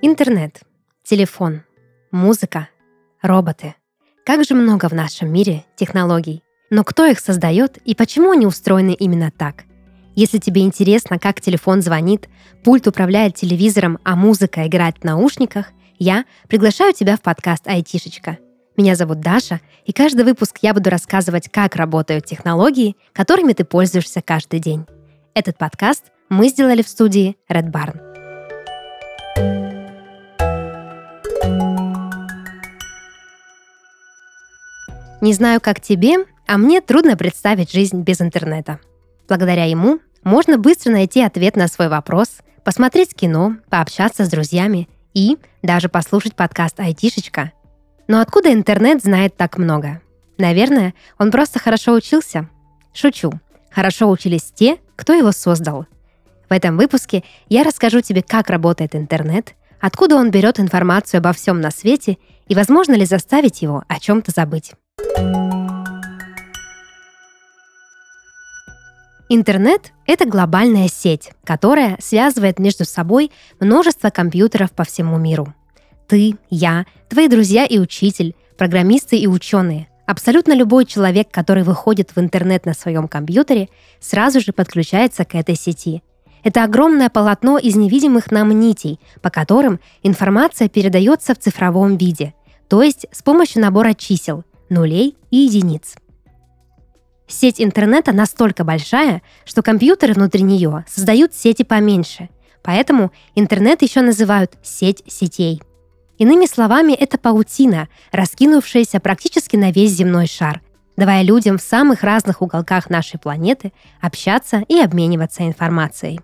Интернет, телефон, музыка, роботы. Как же много в нашем мире технологий. Но кто их создает и почему они устроены именно так? Если тебе интересно, как телефон звонит, пульт управляет телевизором, а музыка играет в наушниках, я приглашаю тебя в подкаст «Айтишечка». Меня зовут Даша, и каждый выпуск я буду рассказывать, как работают технологии, которыми ты пользуешься каждый день. Этот подкаст мы сделали в студии Red Barn. Не знаю, как тебе, а мне трудно представить жизнь без интернета. Благодаря ему можно быстро найти ответ на свой вопрос, посмотреть кино, пообщаться с друзьями и даже послушать подкаст «Айтишечка». Но откуда интернет знает так много? Наверное, он просто хорошо учился. Шучу. Хорошо учились те, кто его создал. В этом выпуске я расскажу тебе, как работает интернет, откуда он берет информацию обо всем на свете и возможно ли заставить его о чем-то забыть. Интернет — это глобальная сеть, которая связывает между собой множество компьютеров по всему миру. Ты, я, твои друзья и учитель, программисты и ученые — Абсолютно любой человек, который выходит в интернет на своем компьютере, сразу же подключается к этой сети. Это огромное полотно из невидимых нам нитей, по которым информация передается в цифровом виде, то есть с помощью набора чисел, нулей и единиц. Сеть интернета настолько большая, что компьютеры внутри нее создают сети поменьше, поэтому интернет еще называют сеть сетей. Иными словами, это паутина, раскинувшаяся практически на весь земной шар, давая людям в самых разных уголках нашей планеты общаться и обмениваться информацией.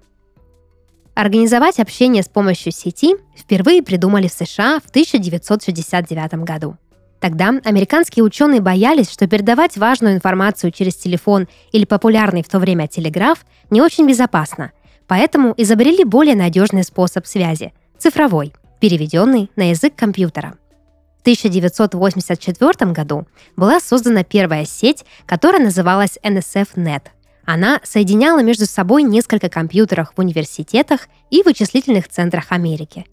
Организовать общение с помощью сети впервые придумали в США в 1969 году. Тогда американские ученые боялись, что передавать важную информацию через телефон или популярный в то время телеграф не очень безопасно, поэтому изобрели более надежный способ связи – цифровой, переведенный на язык компьютера. В 1984 году была создана первая сеть, которая называлась NSF-NET – она соединяла между собой несколько компьютеров в университетах и вычислительных центрах Америки.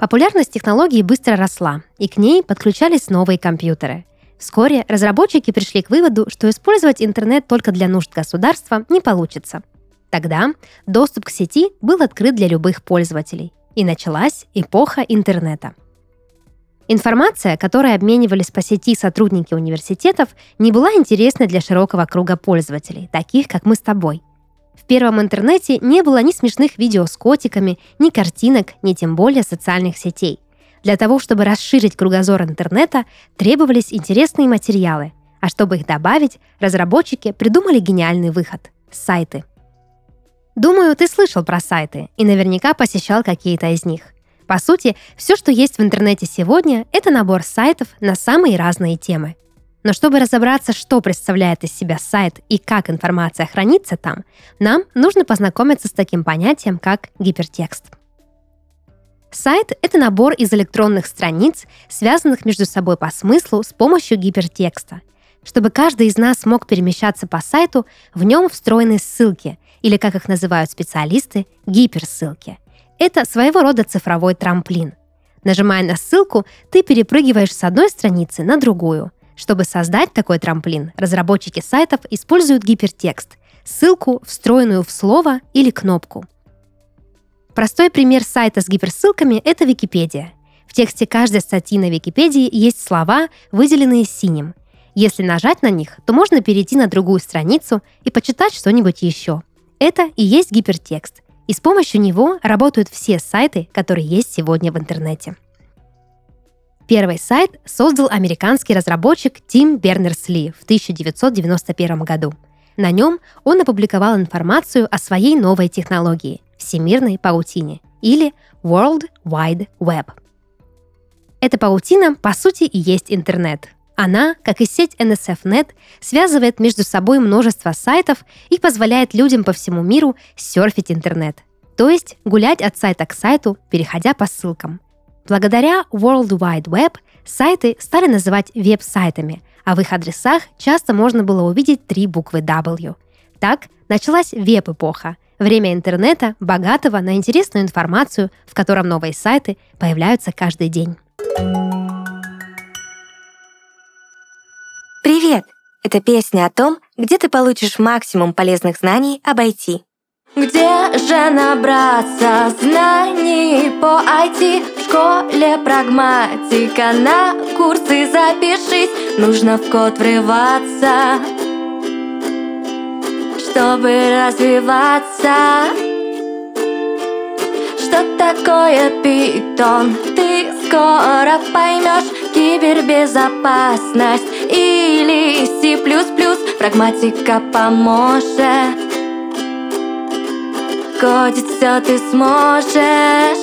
Популярность технологии быстро росла, и к ней подключались новые компьютеры. Вскоре разработчики пришли к выводу, что использовать интернет только для нужд государства не получится. Тогда доступ к сети был открыт для любых пользователей, и началась эпоха интернета – Информация, которой обменивались по сети сотрудники университетов, не была интересна для широкого круга пользователей, таких как мы с тобой. В первом интернете не было ни смешных видео с котиками, ни картинок, ни тем более социальных сетей. Для того, чтобы расширить кругозор интернета, требовались интересные материалы, а чтобы их добавить, разработчики придумали гениальный выход – сайты. Думаю, ты слышал про сайты и наверняка посещал какие-то из них – по сути, все, что есть в интернете сегодня, это набор сайтов на самые разные темы. Но чтобы разобраться, что представляет из себя сайт и как информация хранится там, нам нужно познакомиться с таким понятием, как гипертекст. Сайт — это набор из электронных страниц, связанных между собой по смыслу с помощью гипертекста. Чтобы каждый из нас мог перемещаться по сайту, в нем встроены ссылки, или, как их называют специалисты, гиперссылки — это своего рода цифровой трамплин. Нажимая на ссылку, ты перепрыгиваешь с одной страницы на другую. Чтобы создать такой трамплин, разработчики сайтов используют гипертекст, ссылку, встроенную в слово или кнопку. Простой пример сайта с гиперссылками – это Википедия. В тексте каждой статьи на Википедии есть слова, выделенные синим. Если нажать на них, то можно перейти на другую страницу и почитать что-нибудь еще. Это и есть гипертекст – и с помощью него работают все сайты, которые есть сегодня в интернете. Первый сайт создал американский разработчик Тим Бернерс-Ли в 1991 году. На нем он опубликовал информацию о своей новой технологии – всемирной паутине или World Wide Web. Эта паутина, по сути, и есть интернет – она, как и сеть NSFNet, связывает между собой множество сайтов и позволяет людям по всему миру серфить интернет, то есть гулять от сайта к сайту, переходя по ссылкам. Благодаря World Wide Web сайты стали называть веб-сайтами, а в их адресах часто можно было увидеть три буквы W. Так началась веб-эпоха, Время интернета, богатого на интересную информацию, в котором новые сайты появляются каждый день. Привет! Это песня о том, где ты получишь максимум полезных знаний об IT. Где же набраться знаний по IT? Школе прагматика, на курсы запишись Нужно в код врываться, чтобы развиваться. Что такое питон? Ты скоро поймешь Кибербезопасность или C++ Прагматика поможет. Кодить все ты сможешь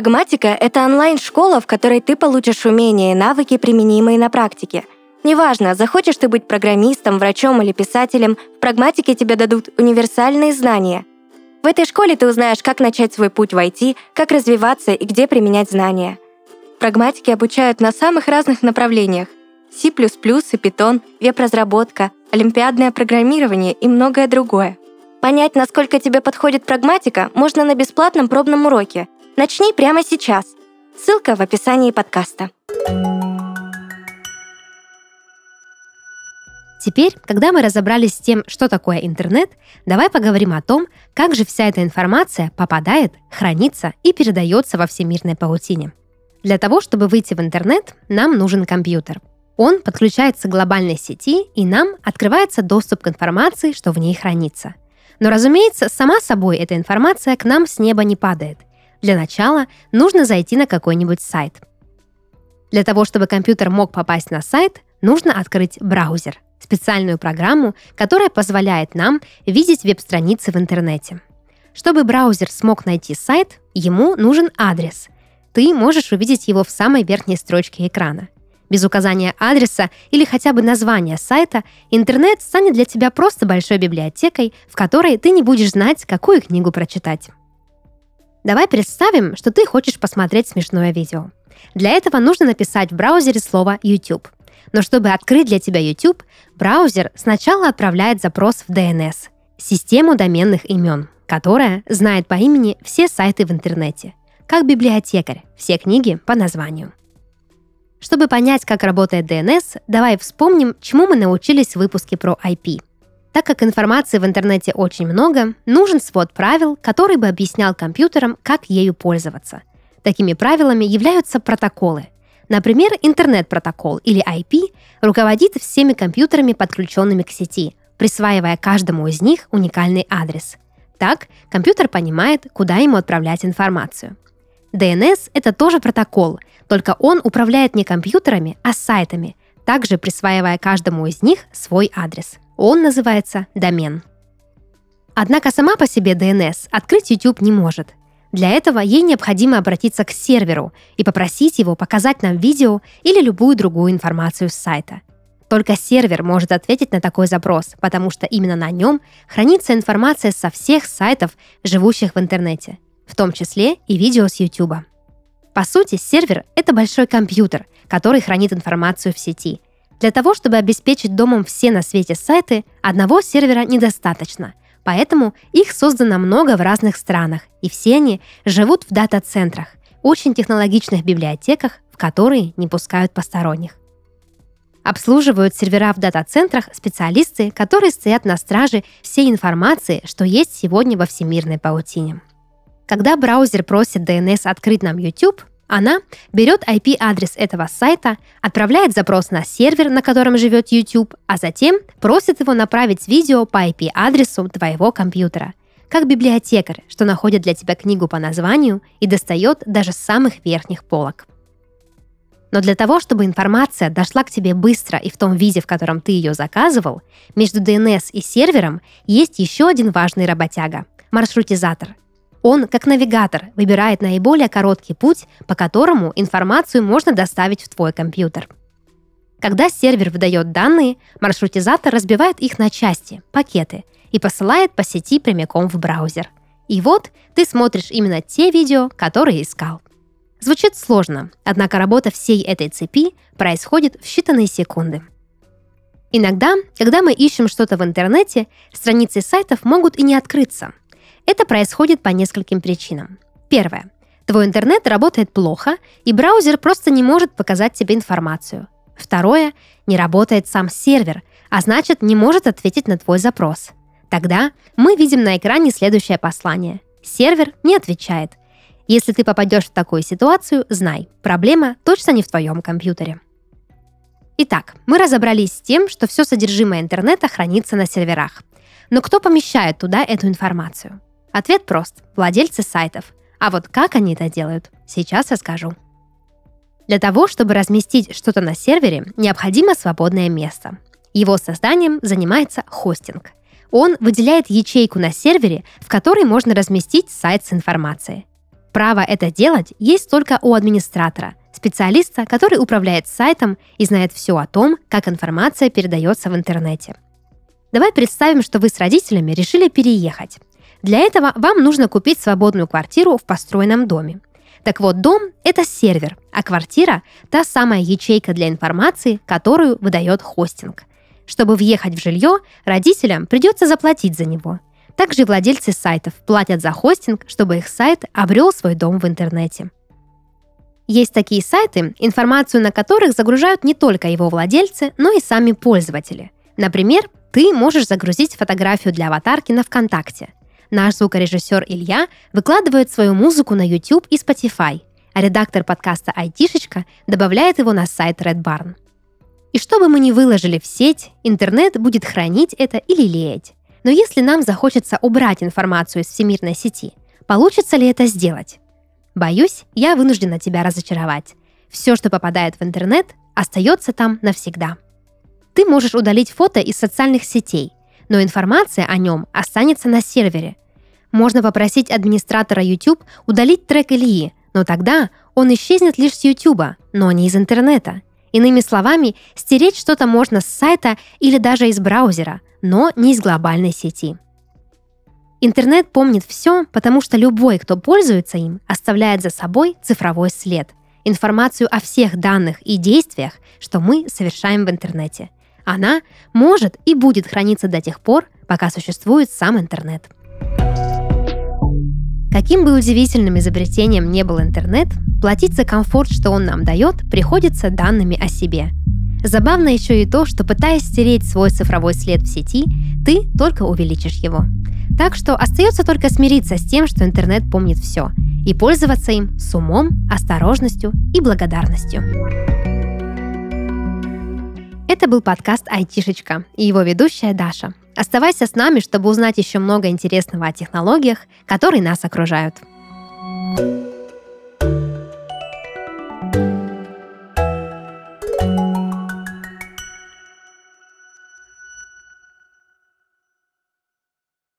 Прагматика — это онлайн-школа, в которой ты получишь умения и навыки, применимые на практике. Неважно, захочешь ты быть программистом, врачом или писателем, в прагматике тебе дадут универсальные знания. В этой школе ты узнаешь, как начать свой путь в IT, как развиваться и где применять знания. Прагматики обучают на самых разных направлениях. C++ и Python, веб-разработка, олимпиадное программирование и многое другое. Понять, насколько тебе подходит прагматика, можно на бесплатном пробном уроке. Начни прямо сейчас. Ссылка в описании подкаста. Теперь, когда мы разобрались с тем, что такое интернет, давай поговорим о том, как же вся эта информация попадает, хранится и передается во всемирной паутине. Для того, чтобы выйти в интернет, нам нужен компьютер. Он подключается к глобальной сети, и нам открывается доступ к информации, что в ней хранится. Но, разумеется, сама собой эта информация к нам с неба не падает. Для начала нужно зайти на какой-нибудь сайт. Для того, чтобы компьютер мог попасть на сайт, нужно открыть браузер, специальную программу, которая позволяет нам видеть веб-страницы в интернете. Чтобы браузер смог найти сайт, ему нужен адрес. Ты можешь увидеть его в самой верхней строчке экрана – без указания адреса или хотя бы названия сайта, интернет станет для тебя просто большой библиотекой, в которой ты не будешь знать, какую книгу прочитать. Давай представим, что ты хочешь посмотреть смешное видео. Для этого нужно написать в браузере слово YouTube. Но чтобы открыть для тебя YouTube, браузер сначала отправляет запрос в DNS – систему доменных имен, которая знает по имени все сайты в интернете, как библиотекарь, все книги по названию. Чтобы понять, как работает DNS, давай вспомним, чему мы научились в выпуске про IP. Так как информации в интернете очень много, нужен свод правил, который бы объяснял компьютерам, как ею пользоваться. Такими правилами являются протоколы. Например, интернет-протокол или IP руководит всеми компьютерами, подключенными к сети, присваивая каждому из них уникальный адрес. Так, компьютер понимает, куда ему отправлять информацию. DNS — это тоже протокол, только он управляет не компьютерами, а сайтами, также присваивая каждому из них свой адрес. Он называется домен. Однако сама по себе DNS открыть YouTube не может. Для этого ей необходимо обратиться к серверу и попросить его показать нам видео или любую другую информацию с сайта. Только сервер может ответить на такой запрос, потому что именно на нем хранится информация со всех сайтов, живущих в интернете, в том числе и видео с YouTube. По сути, сервер — это большой компьютер, который хранит информацию в сети. Для того, чтобы обеспечить домом все на свете сайты, одного сервера недостаточно. Поэтому их создано много в разных странах, и все они живут в дата-центрах, очень технологичных библиотеках, в которые не пускают посторонних. Обслуживают сервера в дата-центрах специалисты, которые стоят на страже всей информации, что есть сегодня во всемирной паутине. Когда браузер просит DNS открыть нам YouTube, она берет IP-адрес этого сайта, отправляет запрос на сервер, на котором живет YouTube, а затем просит его направить видео по IP-адресу твоего компьютера. Как библиотекарь, что находит для тебя книгу по названию и достает даже с самых верхних полок. Но для того, чтобы информация дошла к тебе быстро и в том виде, в котором ты ее заказывал, между DNS и сервером есть еще один важный работяга – маршрутизатор – он, как навигатор, выбирает наиболее короткий путь, по которому информацию можно доставить в твой компьютер. Когда сервер выдает данные, маршрутизатор разбивает их на части, пакеты, и посылает по сети прямиком в браузер. И вот ты смотришь именно те видео, которые искал. Звучит сложно, однако работа всей этой цепи происходит в считанные секунды. Иногда, когда мы ищем что-то в интернете, страницы сайтов могут и не открыться. Это происходит по нескольким причинам. Первое. Твой интернет работает плохо, и браузер просто не может показать тебе информацию. Второе. Не работает сам сервер, а значит не может ответить на твой запрос. Тогда мы видим на экране следующее послание. Сервер не отвечает. Если ты попадешь в такую ситуацию, знай, проблема точно не в твоем компьютере. Итак, мы разобрались с тем, что все содержимое интернета хранится на серверах. Но кто помещает туда эту информацию? Ответ прост – владельцы сайтов. А вот как они это делают, сейчас расскажу. Для того, чтобы разместить что-то на сервере, необходимо свободное место. Его созданием занимается хостинг. Он выделяет ячейку на сервере, в которой можно разместить сайт с информацией. Право это делать есть только у администратора, специалиста, который управляет сайтом и знает все о том, как информация передается в интернете. Давай представим, что вы с родителями решили переехать. Для этого вам нужно купить свободную квартиру в построенном доме. Так вот, дом – это сервер, а квартира – та самая ячейка для информации, которую выдает хостинг. Чтобы въехать в жилье, родителям придется заплатить за него. Также владельцы сайтов платят за хостинг, чтобы их сайт обрел свой дом в интернете. Есть такие сайты, информацию на которых загружают не только его владельцы, но и сами пользователи. Например, ты можешь загрузить фотографию для аватарки на ВКонтакте. Наш звукорежиссер Илья выкладывает свою музыку на YouTube и Spotify, а редактор подкаста «Айтишечка» добавляет его на сайт Red Barn. И что бы мы ни выложили в сеть, интернет будет хранить это или лелеять. Но если нам захочется убрать информацию из всемирной сети, получится ли это сделать? Боюсь, я вынуждена тебя разочаровать. Все, что попадает в интернет, остается там навсегда. Ты можешь удалить фото из социальных сетей, но информация о нем останется на сервере. Можно попросить администратора YouTube удалить трек Ильи, но тогда он исчезнет лишь с YouTube, но не из интернета. Иными словами, стереть что-то можно с сайта или даже из браузера, но не из глобальной сети. Интернет помнит все, потому что любой, кто пользуется им, оставляет за собой цифровой след, информацию о всех данных и действиях, что мы совершаем в интернете. Она может и будет храниться до тех пор, пока существует сам интернет. Каким бы удивительным изобретением не был интернет, платить за комфорт, что он нам дает, приходится данными о себе. Забавно еще и то, что пытаясь стереть свой цифровой след в сети, ты только увеличишь его. Так что остается только смириться с тем, что интернет помнит все, и пользоваться им с умом, осторожностью и благодарностью. Это был подкаст «Айтишечка» и его ведущая Даша. Оставайся с нами, чтобы узнать еще много интересного о технологиях, которые нас окружают. thank you